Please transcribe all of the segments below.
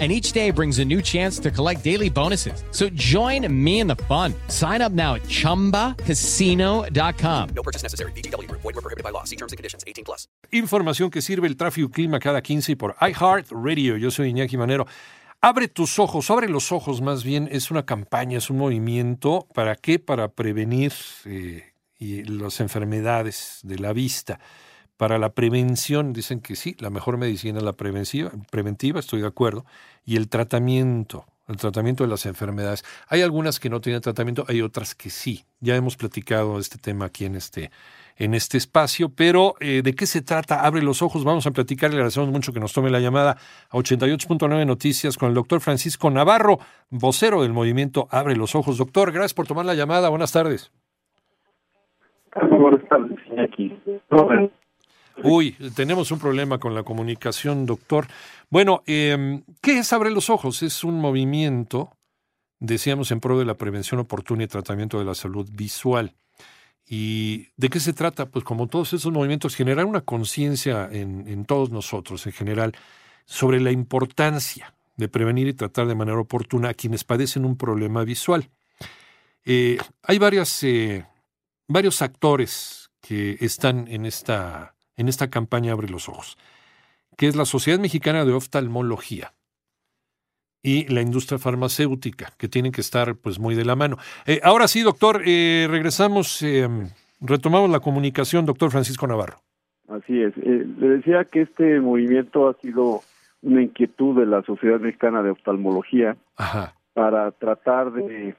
And each day brings a new chance to collect daily bonuses. So join me in the fun. Sign up now at chumbacasino.com. No purchase necessary. BGW. Void were prohibited by law. See terms and conditions. 18 plus. Información que sirve el tráfico clima cada 15 y por iHeart Radio. Yo soy Iñaki Manero. Abre tus ojos, abre los ojos más bien. Es una campaña, es un movimiento. ¿Para qué? Para prevenir eh, y las enfermedades de la vista. Para la prevención, dicen que sí, la mejor medicina es la preventiva, preventiva, estoy de acuerdo. Y el tratamiento, el tratamiento de las enfermedades. Hay algunas que no tienen tratamiento, hay otras que sí. Ya hemos platicado este tema aquí en este, en este espacio, pero eh, ¿de qué se trata? Abre los ojos, vamos a platicar, le agradecemos mucho que nos tome la llamada a 88.9 Noticias con el doctor Francisco Navarro, vocero del movimiento Abre los Ojos. Doctor, gracias por tomar la llamada, buenas tardes. Buenas tardes, Iñaki. Uy, tenemos un problema con la comunicación, doctor. Bueno, eh, ¿qué es Abre los Ojos? Es un movimiento, decíamos, en pro de la prevención oportuna y tratamiento de la salud visual. ¿Y de qué se trata? Pues como todos esos movimientos, generar una conciencia en, en, todos nosotros en general sobre la importancia de prevenir y tratar de manera oportuna a quienes padecen un problema visual. Eh, hay varias, eh, varios actores que están en esta, en esta campaña Abre los Ojos, que es la Sociedad Mexicana de Oftalmología y la industria farmacéutica, que tienen que estar pues muy de la mano. Eh, ahora sí, doctor, eh, regresamos, eh, retomamos la comunicación, doctor Francisco Navarro. Así es. Eh, le decía que este movimiento ha sido una inquietud de la Sociedad Mexicana de Oftalmología Ajá. para tratar de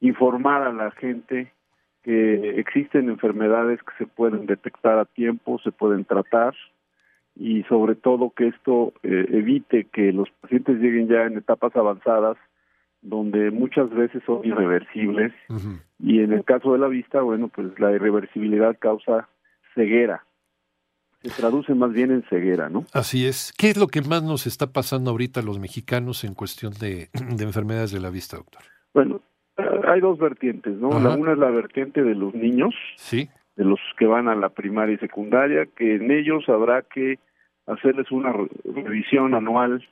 informar a la gente que existen enfermedades que se pueden detectar a tiempo, se pueden tratar y sobre todo que esto eh, evite que los pacientes lleguen ya en etapas avanzadas donde muchas veces son irreversibles Uh -huh. y en el caso de la vista, bueno, pues la irreversibilidad causa ceguera. Se traduce más bien en ceguera, ¿no? Así es. ¿Qué es lo que más nos está pasando ahorita a los mexicanos en cuestión de, de enfermedades de la vista, doctor? Bueno, hay dos vertientes, ¿no? Ajá. La una es la vertiente de los niños, Sí. de los que van a la primaria y secundaria, que en ellos habrá que hacerles una re- revisión anual,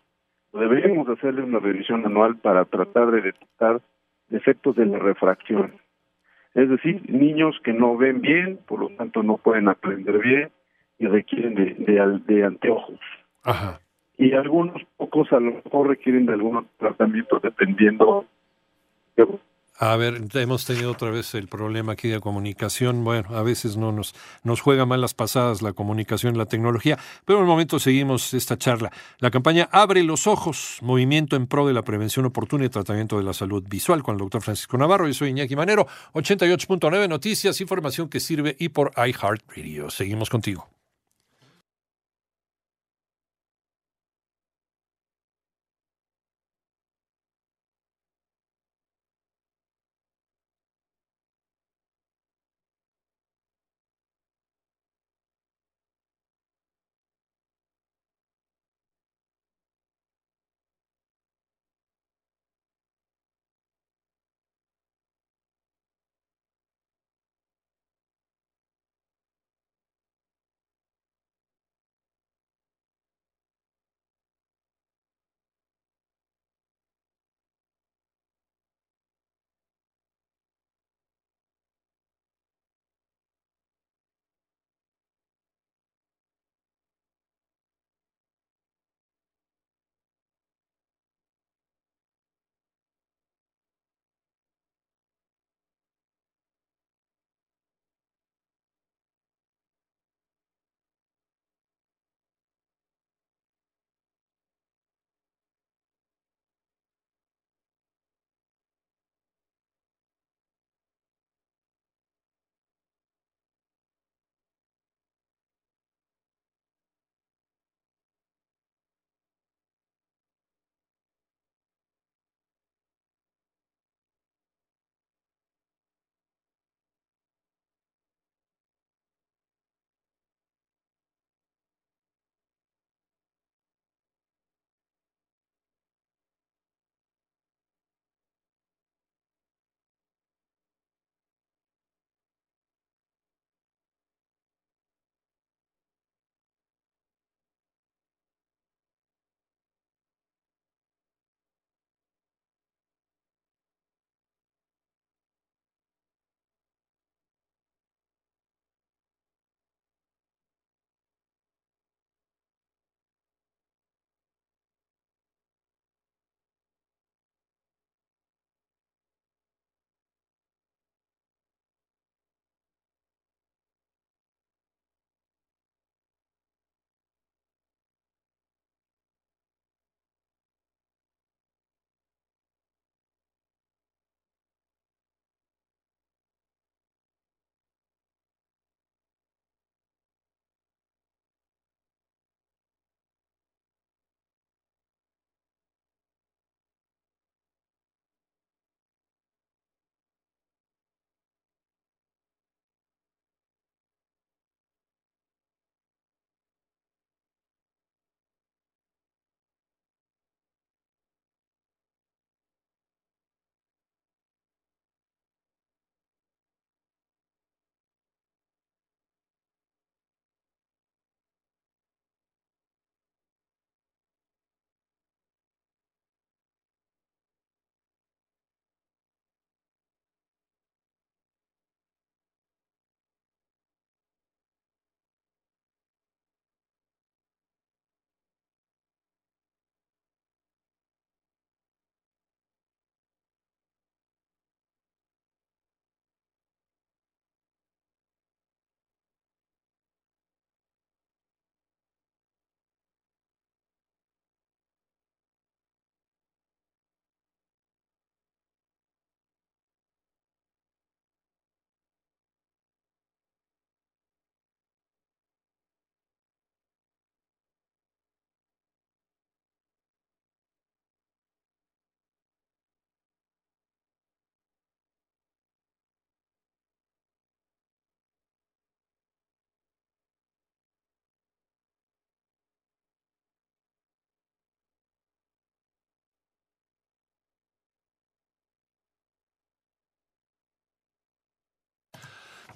deberíamos hacerles una revisión anual para tratar de detectar defectos de la refracción. Es decir, niños que no ven bien, por lo tanto no pueden aprender bien y requieren de, de, de anteojos. Ajá. Y algunos pocos a lo mejor requieren de algunos tratamientos dependiendo de A ver, hemos tenido otra vez el problema aquí de comunicación. Bueno, a veces no nos, nos juega mal las pasadas la comunicación la tecnología, pero en el momento seguimos esta charla. La campaña Abre los Ojos, movimiento en pro de la prevención oportuna y tratamiento de la salud visual con el doctor Francisco Navarro. Yo soy Iñaki Manero, 88.9 Noticias, información que sirve y por iHeartRadio. Seguimos contigo.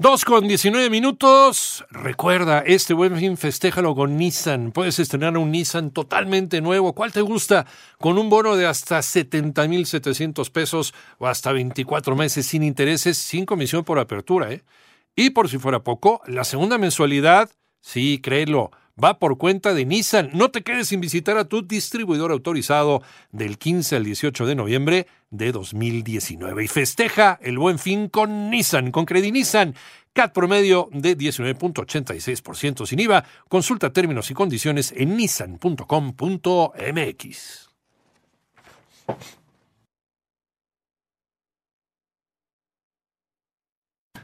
Dos con 19 minutos. Recuerda, este buen fin festéjalo con Nissan. Puedes estrenar un Nissan totalmente nuevo. ¿Cuál te gusta? Con un bono de hasta 70,700 pesos o hasta 24 meses sin intereses, sin comisión por apertura. ¿eh? Y por si fuera poco, la segunda mensualidad, sí, créelo, va por cuenta de Nissan. No te quedes sin visitar a tu distribuidor autorizado del 15 al 18 de noviembre de 2019 y festeja el buen fin con Nissan, con Credit Nissan. CAT promedio de 19.86% sin IVA. Consulta términos y condiciones en nissan.com.mx.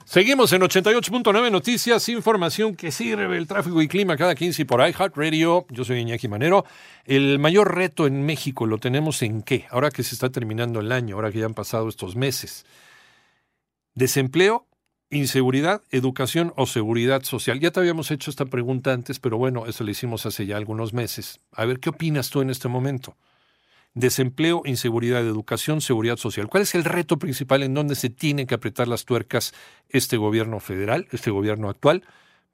Seguimos en 88.9 Noticias, información que sirve el tráfico y clima cada 15 por iHeartRadio. Yo soy Iñaki Manero. El mayor reto en México lo tenemos en qué? Ahora que se está terminando el año, ahora que ya han pasado estos meses. Desempleo, inseguridad, educación o seguridad social. Ya te habíamos hecho esta pregunta antes, pero bueno, eso lo hicimos hace ya algunos meses. A ver, ¿qué opinas tú en este momento? Desempleo, inseguridad educación, seguridad social. ¿Cuál es el reto principal en donde se tiene que apretar las tuercas este gobierno federal, este gobierno actual,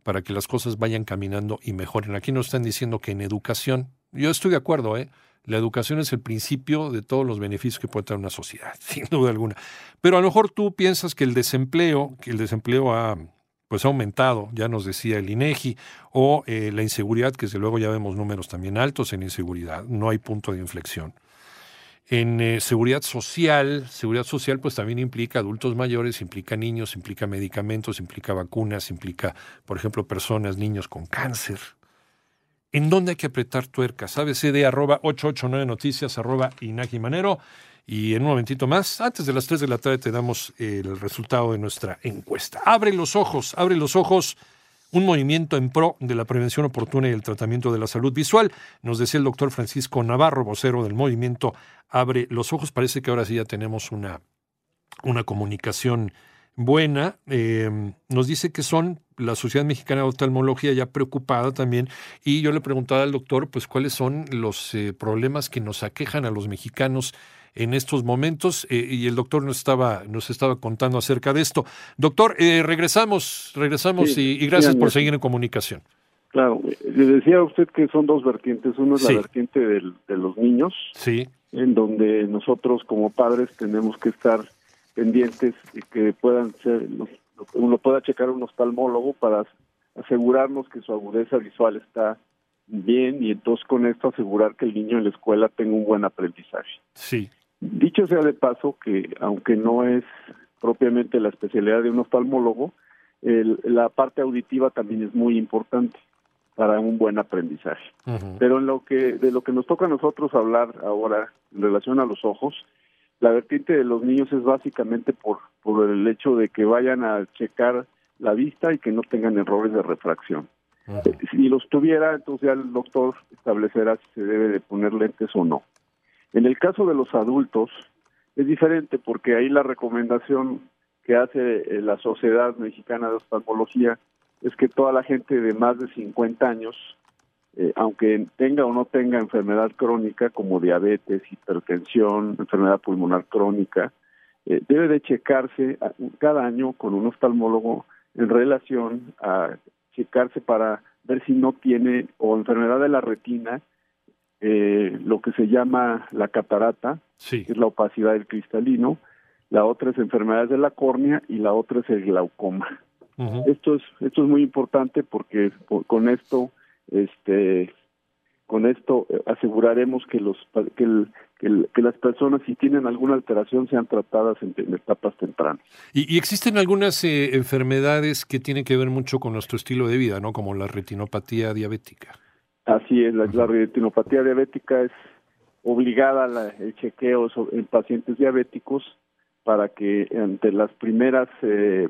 para que las cosas vayan caminando y mejoren? Aquí nos están diciendo que en educación, yo estoy de acuerdo, ¿eh? La educación es el principio de todos los beneficios que puede tener una sociedad, sin duda alguna. Pero a lo mejor tú piensas que el desempleo, que el desempleo ha pues ha aumentado, ya nos decía el INEGI, o eh, la inseguridad, que desde luego ya vemos números también altos en inseguridad, no hay punto de inflexión. En eh, seguridad social, seguridad social pues también implica adultos mayores, implica niños, implica medicamentos, implica vacunas, implica, por ejemplo, personas, niños con cáncer. ¿En dónde hay que apretar tuercas? ABCD arroba 889 noticias arroba Inaki Manero. Y en un momentito más, antes de las 3 de la tarde, te damos el resultado de nuestra encuesta. Abre los ojos, abre los ojos un movimiento en pro de la prevención oportuna y el tratamiento de la salud visual. Nos decía el doctor Francisco Navarro, vocero del movimiento Abre los Ojos. Parece que ahora sí ya tenemos una, una comunicación buena. Em, nos dice que son la Sociedad Mexicana de Oftalmología ya preocupada también. Y yo le preguntaba al doctor, pues, cuáles son los eh, problemas que nos aquejan a los mexicanos en estos momentos eh, y el doctor nos estaba, nos estaba contando acerca de esto. Doctor, eh, regresamos, regresamos y, gracias por seguir en comunicación. Claro, le decía a usted que son dos vertientes. Uno es la vertiente de los niños, sí. en donde nosotros como padres tenemos que estar pendientes y que puedan ser, uno pueda checar un oftalmólogo para asegurarnos que su agudeza visual está bien y entonces con esto asegurar que el niño en la escuela tenga un buen aprendizaje. Sí. Dicho sea de paso que aunque no es propiamente la especialidad de un oftalmólogo, la parte auditiva también es muy importante para un buen aprendizaje. Pero en lo que de lo que nos toca a nosotros hablar ahora en relación a los ojos, la vertiente de los niños es básicamente por por el hecho de que vayan a checar la vista y que no tengan errores de refracción. Si los tuviera, entonces ya el doctor establecerá si se debe de poner lentes o no. En el caso de los adultos es diferente porque ahí la recomendación que hace eh, la Sociedad Mexicana de Oftalmología es que toda la gente de más de 50 años, eh, aunque tenga o no tenga enfermedad crónica como diabetes, hipertensión, enfermedad pulmonar crónica, eh, debe de checarse cada año con un oftalmólogo en relación a checarse para ver si no tiene o enfermedad de la retina eh, lo que se llama la catarata, que es la opacidad del cristalino, la otra es enfermedades de la córnea y la otra es el glaucoma. Esto es esto es muy importante porque con esto este con esto eh, aseguraremos que los que, que, las personas si tienen alguna alteración sean tratadas en, etapas tempranas. Y, existen algunas eh, enfermedades que tienen que ver mucho con nuestro estilo de vida, ¿no? Como la retinopatía diabética. Así es, la, retinopatía diabética es obligada la, el chequeo en pacientes diabéticos para que ante las primeras eh,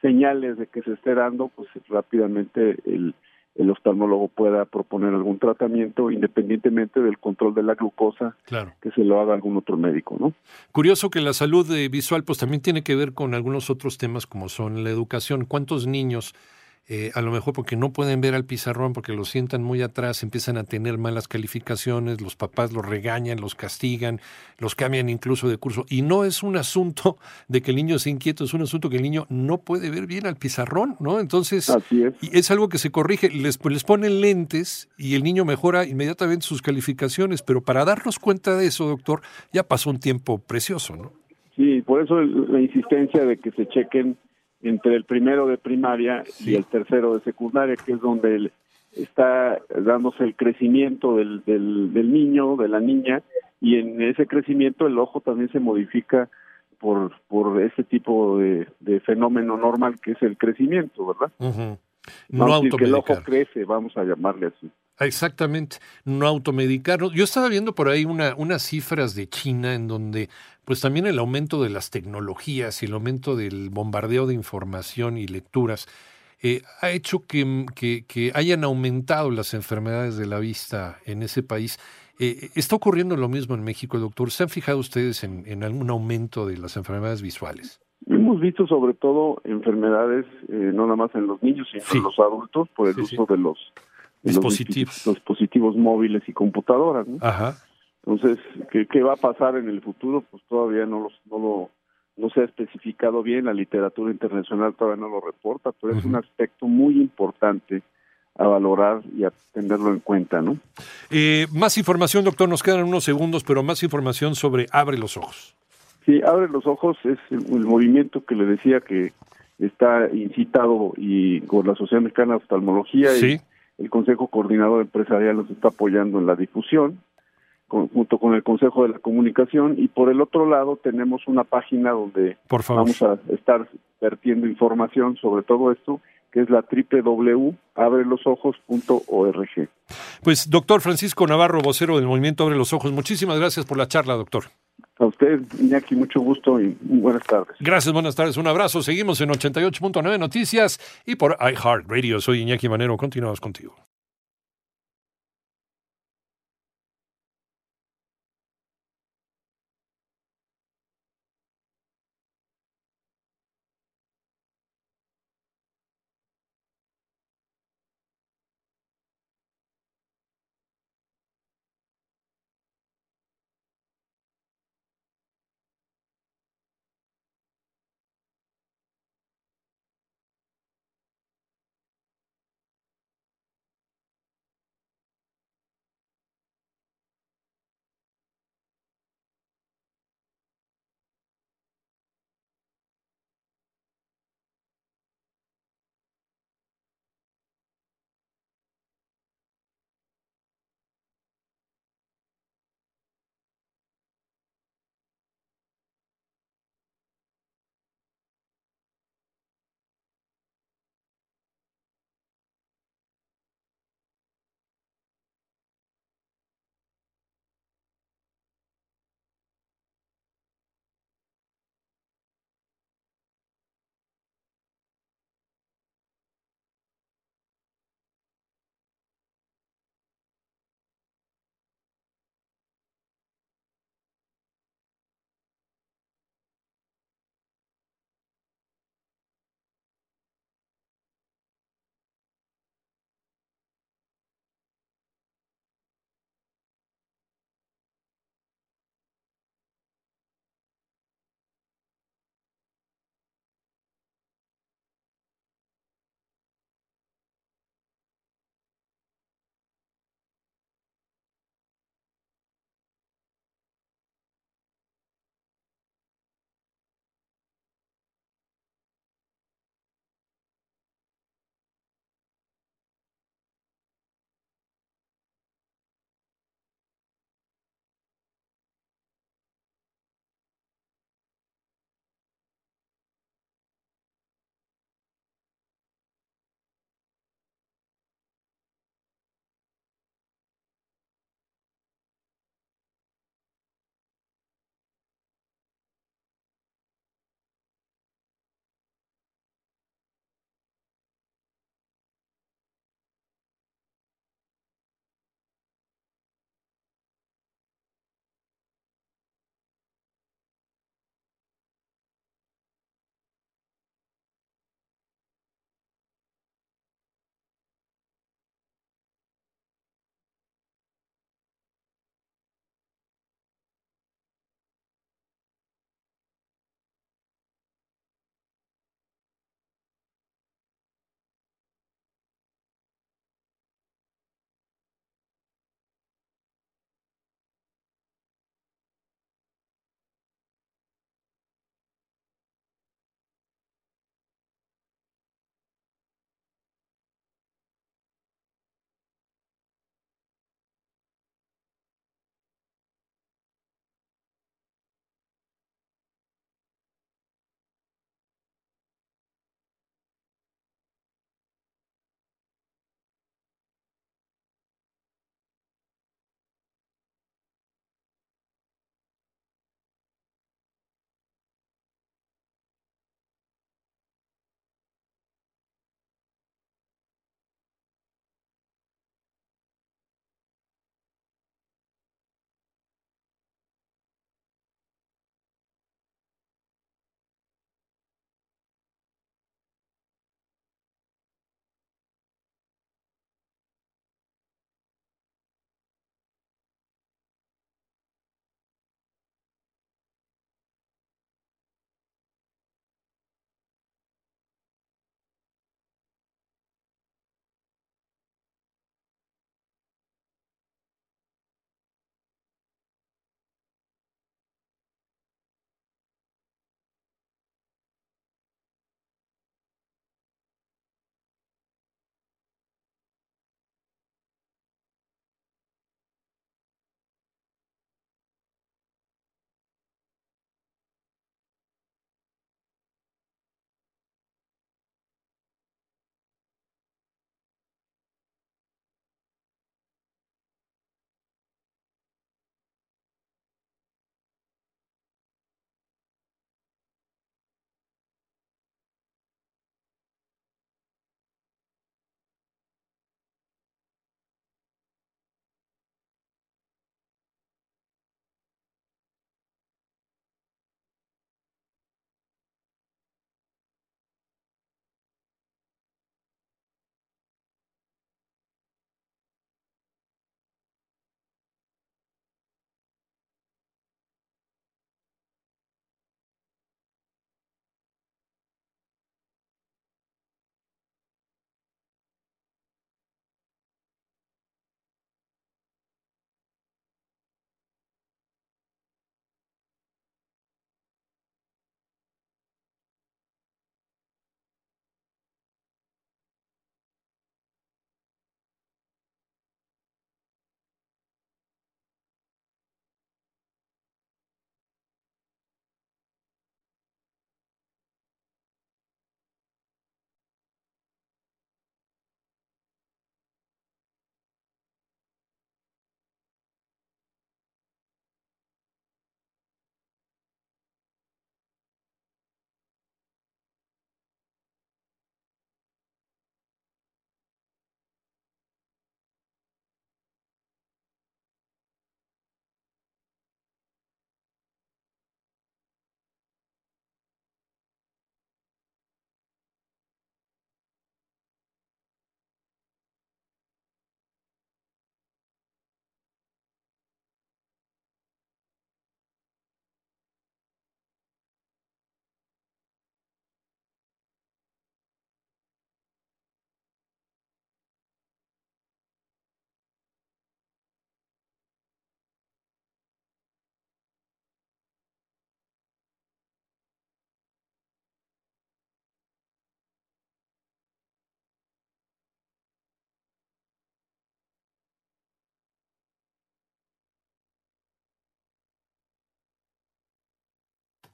señales de que se esté dando, pues rápidamente el, el oftalmólogo pueda proponer algún tratamiento independientemente del control de la glucosa que se lo haga algún otro médico, ¿no? Curioso que la salud eh, visual pues también tiene que ver con algunos otros temas como son la educación. ¿Cuántos niños eh, a lo mejor porque no pueden ver al pizarrón, porque lo sientan muy atrás, empiezan a tener malas calificaciones, los papás los regañan, los castigan, los cambian incluso de curso. Y no es un asunto de que el niño sea inquieto, es un asunto que el niño no puede ver bien al pizarrón, ¿no? Entonces, Así es. y es algo que se corrige, les, les ponen lentes y el niño mejora inmediatamente sus calificaciones, pero para darnos cuenta de eso, doctor, ya pasó un tiempo precioso, ¿no? Sí, por eso la insistencia de que se chequen entre el primero de primaria Sí. y el tercero de secundaria, que es donde el- está dándose el crecimiento del, del, del niño, de la niña, y en ese crecimiento el ojo también se modifica por, por ese tipo de, de fenómeno normal que es el crecimiento, ¿verdad? No Vamos a decir que el ojo crece, vamos a llamarle así. Exactamente, no automedicarnos. Yo estaba viendo por ahí una, unas cifras de China en donde pues también el aumento de las tecnologías y el aumento del bombardeo de información y lecturas eh, ha hecho que, que- que hayan aumentado las enfermedades de la vista en ese país. Eh, ¿Está ocurriendo lo mismo en México, doctor? ¿Se han fijado ustedes en, en algún aumento de las enfermedades visuales? Hemos visto sobre todo enfermedades, eh, no nada más en los niños, sino Sí. en los adultos, por el Sí, uso de los Dispositivos. los dispositivos móviles y computadoras. ¿no? Ajá. Entonces, ¿qué, qué va a pasar en el futuro? Pues todavía no, los, no lo no se ha especificado bien, la literatura internacional todavía no lo reporta, pero es un aspecto muy importante a valorar y a tenerlo en cuenta, ¿no? Eh, más información, doctor, nos quedan unos segundos, pero más información sobre Abre los Ojos. Sí, abre los ojos es el, el movimiento que le decía que está incitado y con la Sociedad Mexicana de Oftalmología Sí. y el Consejo Coordinador Empresarial nos está apoyando en la difusión con- junto con el Consejo de la Comunicación y por el otro lado tenemos una página donde Por favor. vamos a estar vertiendo información sobre todo esto que es la www.abrelosojos.org. Pues, doctor Francisco Navarro, vocero del Movimiento Abre los Ojos, muchísimas gracias por la charla, doctor. A usted, Iñaki, mucho gusto y buenas tardes. Gracias, buenas tardes, un abrazo. Seguimos en 88.9 Noticias y por iHeartRadio. Soy Iñaki Manero, continuamos contigo.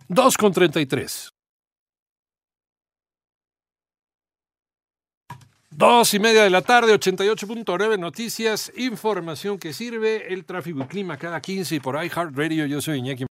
2 con 33. Dos y media de la tarde, 88.9 noticias, información que sirve, el tráfico y clima cada 15 y por iHeartRadio. Yo soy Iñaki